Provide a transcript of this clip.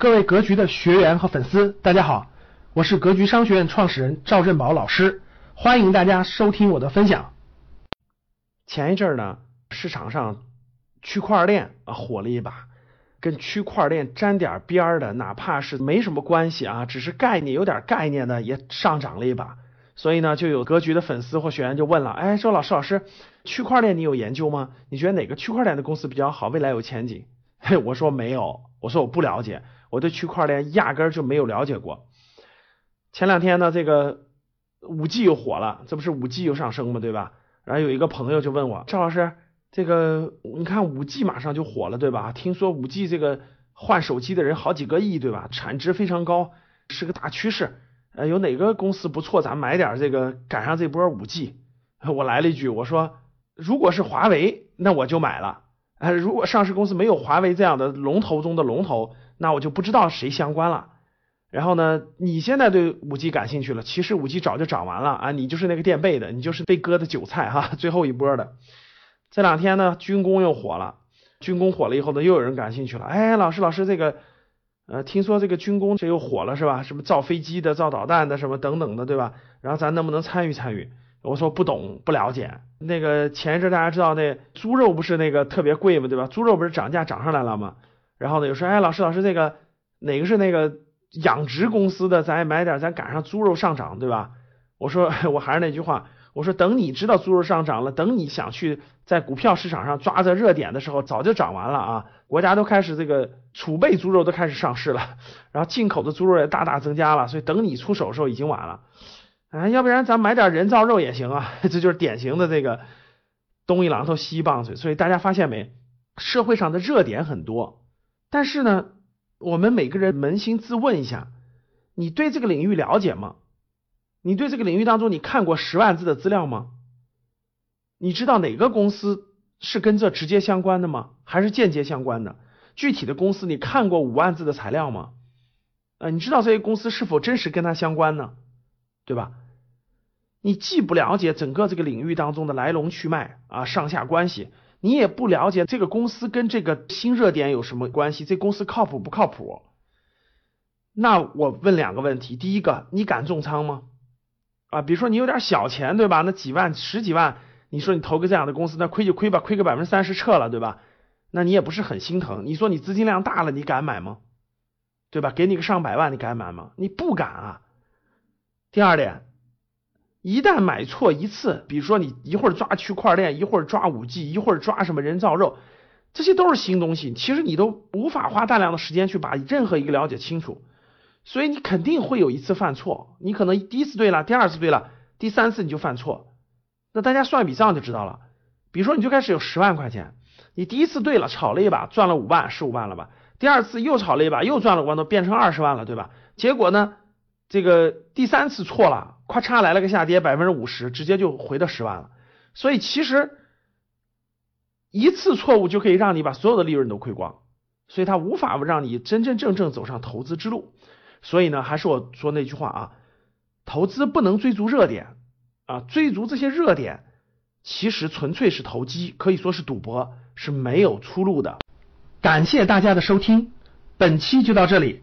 各位格局的学员和粉丝，大家好，我是格局商学院创始人赵振宝老师，欢迎大家收听我的分享。前一阵儿呢，市场上区块链啊火了一把，跟区块链沾点边儿的，哪怕是没什么关系啊，只是概念有点概念的，也上涨了一把。所以呢，就有格局的粉丝或学员就问了，哎，周老师老师，区块链你有研究吗？你觉得哪个区块链的公司比较好，未来有前景？嘿，我说没有，我说我不了解。我对区块链压根儿就没有了解过。前两天呢，这个五 G 又火了，这不是五 G 又上升吗？对吧？然后有一个朋友就问我，赵老师，这个你看五 G 马上就火了，对吧？听说五 G 这个换手机的人好几个亿，对吧？产值非常高，是个大趋势。呃，有哪个公司不错，咱买点这个赶上这波五 G。我来了一句，我说如果是华为，那我就买了。呃，如果上市公司没有华为这样的龙头中的龙头。那我就不知道谁相关了。然后呢，你现在对五 G 感兴趣了，其实五 G 早就涨完了啊，你就是那个垫背的，你就是被割的韭菜哈，最后一波的。这两天呢，军工又火了，军工火了以后呢，又有人感兴趣了。哎，老师老师，这个呃，听说这个军工这又火了是吧？什么造飞机的、造导弹的什么等等的，对吧？然后咱能不能参与参与？我说不懂不了解。那个前一阵大家知道那猪肉不是那个特别贵吗？对吧？猪肉不是涨价涨上来了吗？然后呢，有说，哎，老师，老师，这个哪个是那个养殖公司的？咱也买点，咱赶上猪肉上涨，对吧？我说，我还是那句话，我说，等你知道猪肉上涨了，等你想去在股票市场上抓着热点的时候，早就涨完了啊！国家都开始这个储备猪肉都开始上市了，然后进口的猪肉也大大增加了，所以等你出手的时候已经晚了。哎，要不然咱买点人造肉也行啊！这就是典型的这个东一榔头西一棒槌。所以大家发现没？社会上的热点很多。但是呢，我们每个人扪心自问一下，你对这个领域了解吗？你对这个领域当中，你看过十万字的资料吗？你知道哪个公司是跟这直接相关的吗？还是间接相关的？具体的公司你看过五万字的材料吗？呃，你知道这些公司是否真实跟它相关呢？对吧？你既不了解整个这个领域当中的来龙去脉啊，上下关系。你也不了解这个公司跟这个新热点有什么关系？这公司靠谱不靠谱？那我问两个问题：第一个，你敢重仓吗？啊，比如说你有点小钱，对吧？那几万、十几万，你说你投个这样的公司，那亏就亏吧，亏个百分之三十撤了，对吧？那你也不是很心疼。你说你资金量大了，你敢买吗？对吧？给你个上百万，你敢买吗？你不敢啊。第二点。一旦买错一次，比如说你一会儿抓区块链，一会儿抓五 G，一会儿抓什么人造肉，这些都是新东西，其实你都无法花大量的时间去把任何一个了解清楚，所以你肯定会有一次犯错，你可能第一次对了，第二次对了，第三次你就犯错，那大家算笔账就知道了。比如说你最开始有十万块钱，你第一次对了，炒了一把赚了五万，十五万了吧？第二次又炒了一把，又赚了五万多，变成二十万了，对吧？结果呢，这个第三次错了。咔嚓来了个下跌，百分之五十，直接就回到十万了。所以其实一次错误就可以让你把所有的利润都亏光，所以它无法让你真真正正走上投资之路。所以呢，还是我说那句话啊，投资不能追逐热点啊，追逐这些热点其实纯粹是投机，可以说是赌博，是没有出路的。感谢大家的收听，本期就到这里。